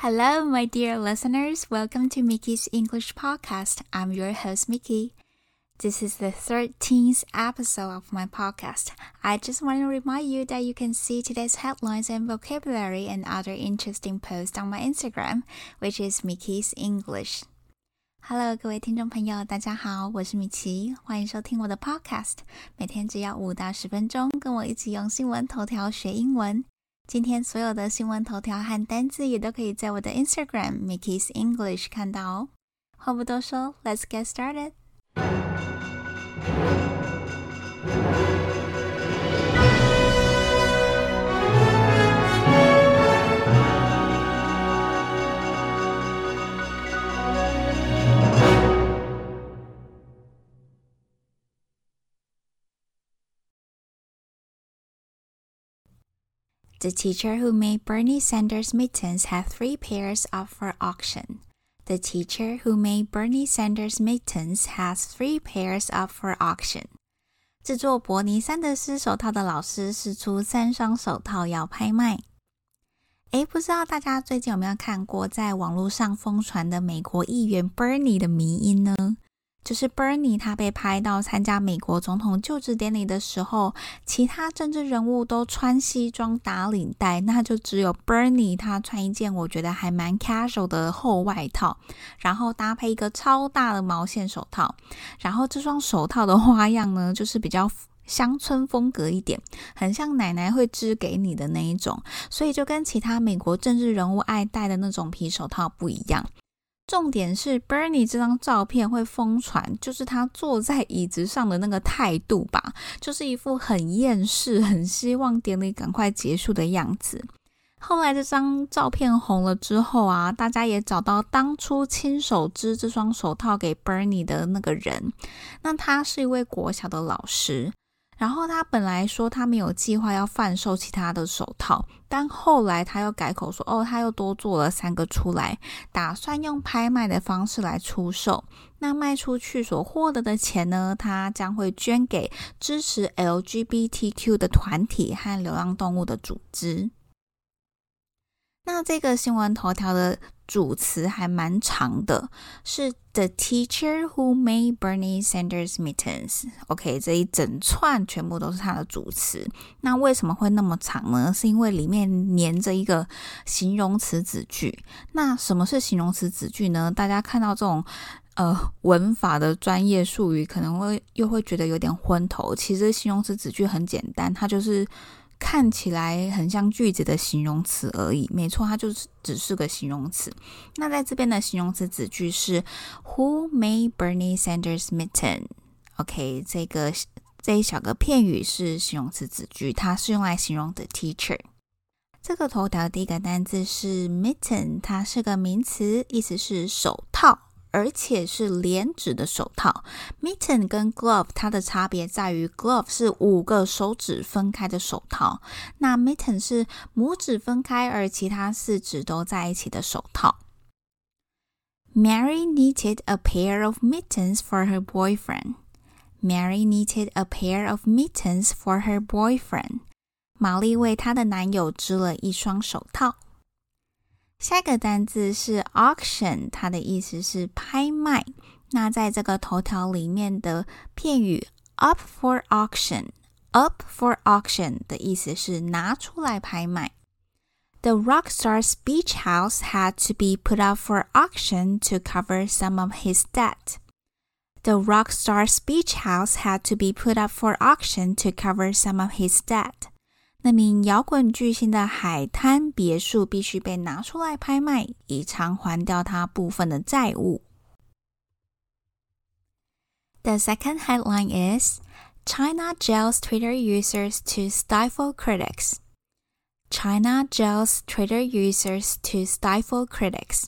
Hello, my dear listeners. Welcome to Mickey's English Podcast. I'm your host, Mickey. This is the 13th episode of my podcast. I just want to remind you that you can see today's headlines and vocabulary and other interesting posts on my Instagram, which is Mickey's English. Hello，各位听众朋友，大家好，我是米奇，欢迎收听我的 Podcast。每天只要五到十分钟，跟我一起用新闻头条学英文。 今天所有的新闻头条和单字也都可以在我的 Instagram Mickey's English 看到哦。话不多说，Let's get started。The teacher who made Bernie Sanders mittens had three pairs up for auction. The teacher who made Bernie Sanders mittens has three pairs up for auction. 制作伯尼三德斯手套的老师试出三双手套要拍卖。诶，不知道大家最近有没有看过在网络上疯传的美国议员 Bernie 的迷音呢？ 就是 Bernie 他被拍到参加美国总统就职典礼的时候，其他政治人物都穿西装打领带，那就只有 Bernie 他穿一件我觉得还蛮 casual 的厚外套，然后搭配一个超大的毛线手套，然后这双手套的花样呢，就是比较乡村风格一点，很像奶奶会织给你的那一种，所以就跟其他美国政治人物爱戴的那种皮手套不一样。重点是 Bernie 这张照片会疯传，就是他坐在椅子上的那个态度吧，就是一副很厌世、很希望典礼赶快结束的样子。后来这张照片红了之后啊，大家也找到当初亲手织这双手套给 Bernie 的那个人，那他是一位国小的老师。然后他本来说他没有计划要贩售其他的手套，但后来他又改口说，哦，他又多做了三个出来，打算用拍卖的方式来出售。那卖出去所获得的钱呢，他将会捐给支持 LGBTQ 的团体和流浪动物的组织。那这个新闻头条的主词还蛮长的，是 The teacher who made Bernie Sanders mittens。OK，这一整串全部都是它的主词。那为什么会那么长呢？是因为里面连着一个形容词子句。那什么是形容词子句呢？大家看到这种呃文法的专业术语，可能会又会觉得有点昏头。其实形容词子句很简单，它就是。看起来很像句子的形容词而已，没错，它就是只是个形容词。那在这边的形容词子句是 Who made Bernie Sanders mitten？OK，这个这一小个片语是形容词子句，它是用来形容的 teacher。这个头条第一个单字是 mitten，它是个名词，意思是手套。而且是连指的手套，mitten 跟 glove 它的差别在于，glove 是五个手指分开的手套，那 mitten 是拇指分开，而其他四指都在一起的手套。Mary knitted a pair of mittens for her boyfriend. Mary knitted a pair of mittens for her boyfriend. 玛丽为她的男友织了一双手套。 下一个单字是 auction，它的意思是拍卖。那在这个头条里面的片语 up for auction，up for auction 的意思是拿出来拍卖。The rock star's beach house had to be put up for auction to cover some of his debt. The rock star's beach house had to be put up for auction to cover some of his debt. 那名摇滚巨星的海滩别墅必须被拿出来拍卖，以偿还掉他部分的债务。The second headline is China jails Twitter users to stifle critics. China jails Twitter users to stifle critics.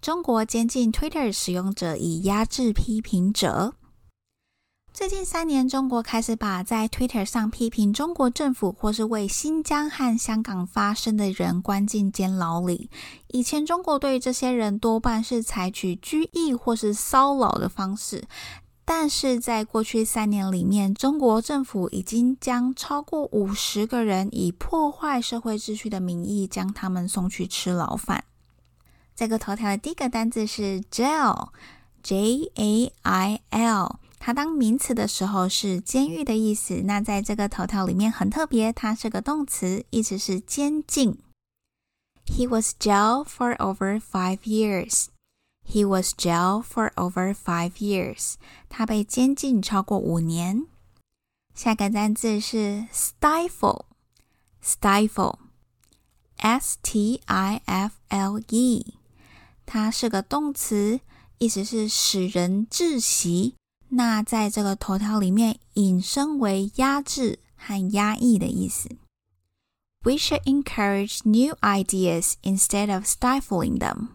中国监禁 Twitter 使用者以压制批评者。 最近三年，中国开始把在 Twitter 上批评中国政府或是为新疆和香港发声的人关进监牢里。以前，中国对于这些人多半是采取拘役或是骚扰的方式，但是在过去三年里面，中国政府已经将超过五十个人以破坏社会秩序的名义将他们送去吃牢饭。这个头条的第一个单字是 jail，J A I L。它当名词的时候是监狱的意思。那在这个头条里面很特别，它是个动词，意思是监禁。He was jailed for over five years. He was jailed for over five years. 他被监禁超过五年。下个单字是 stifle，stifle，s t i f l e。它是个动词，意思是使人窒息。那在这个头条里面引申为压制和压抑的意思。We should encourage new ideas instead of stifling them.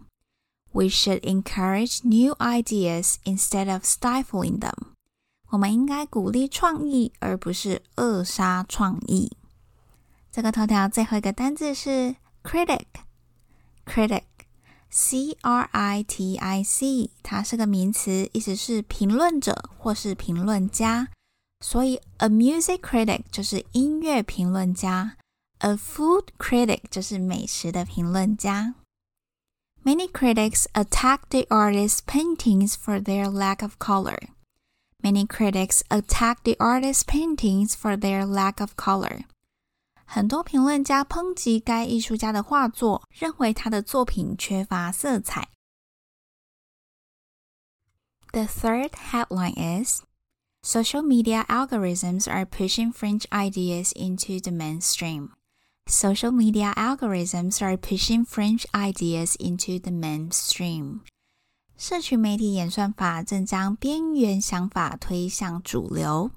We should encourage new ideas instead of stifling them. 我们应该鼓励创意，而不是扼杀创意。这个头条最后一个单字是 critic，critic。C R I T I C，它是个名词，意思是评论者或是评论家。所以，a music critic 就是音乐评论家，a food critic 就是美食的评论家。Many critics attack the artist's paintings for their lack of color. Many critics attack the artist's paintings for their lack of color. 很多评论家抨击该艺术家的画作，认为他的作品缺乏色彩。The third headline is Social media algorithms are pushing fringe ideas into the mainstream. Social media algorithms are pushing fringe ideas into the mainstream. 社群媒体演算法正将边缘想法推向主流。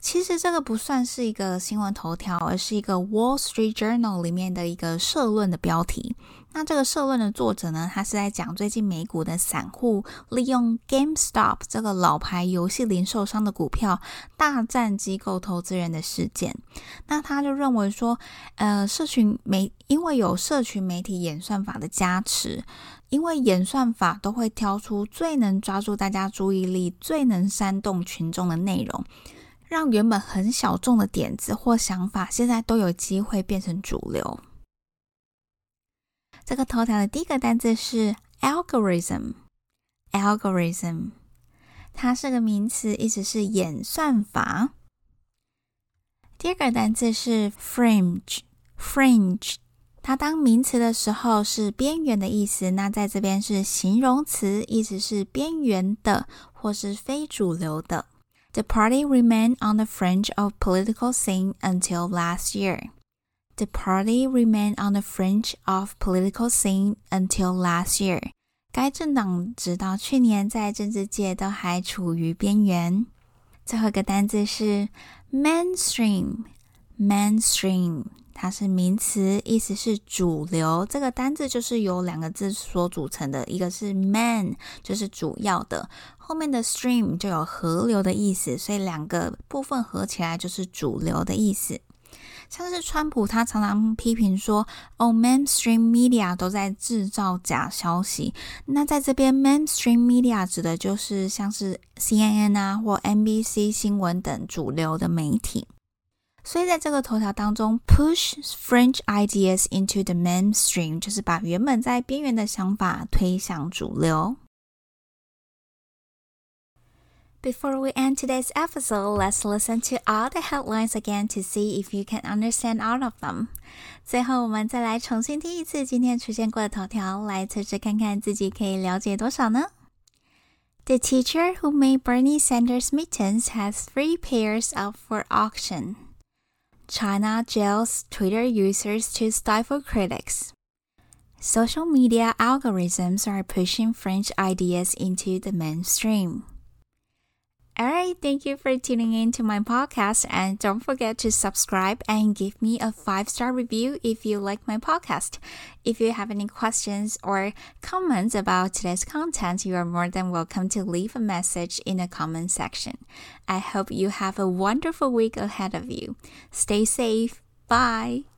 其实这个不算是一个新闻头条，而是一个《Wall Street Journal》里面的一个社论的标题。那这个社论的作者呢，他是在讲最近美股的散户利用 GameStop 这个老牌游戏零售商的股票大战机构投资人的事件。那他就认为说，呃，社群媒因为有社群媒体演算法的加持，因为演算法都会挑出最能抓住大家注意力、最能煽动群众的内容。让原本很小众的点子或想法，现在都有机会变成主流。这个头条的第一个单词是 algorithm，algorithm，它是个名词，意思是演算法。第二个单词是 fringe，fringe，它当名词的时候是边缘的意思，那在这边是形容词，意思是边缘的或是非主流的。The party remained on the fringe of political scene until last year. The party remained on the fringe of political scene until last year. 该政党直到去年在政治界都还处于边缘。最后一个单字是 mainstream。mainstream 它是名词，意思是主流。这个单字就是由两个字所组成的，一个是 main，就是主要的，后面的 stream 就有河流的意思，所以两个部分合起来就是主流的意思。像是川普，他常常批评说，哦，mainstream media 都在制造假消息。那在这边，mainstream media 指的就是像是 CNN 啊或 NBC 新闻等主流的媒体。所以在这个头条当中，push French ideas into the mainstream，就是把原本在边缘的想法推向主流。Before we end today's episode, let's listen to all the headlines again to see if you can understand all of them. 最后，我们再来重新听一次今天出现过的头条，来测试看看自己可以了解多少呢？The teacher who made Bernie Sanders mittens has three pairs up for auction. China jails Twitter users to stifle critics. Social media algorithms are pushing French ideas into the mainstream. All right, thank you for tuning in to my podcast and don't forget to subscribe and give me a five-star review if you like my podcast. If you have any questions or comments about today's content, you are more than welcome to leave a message in the comment section. I hope you have a wonderful week ahead of you. Stay safe. Bye.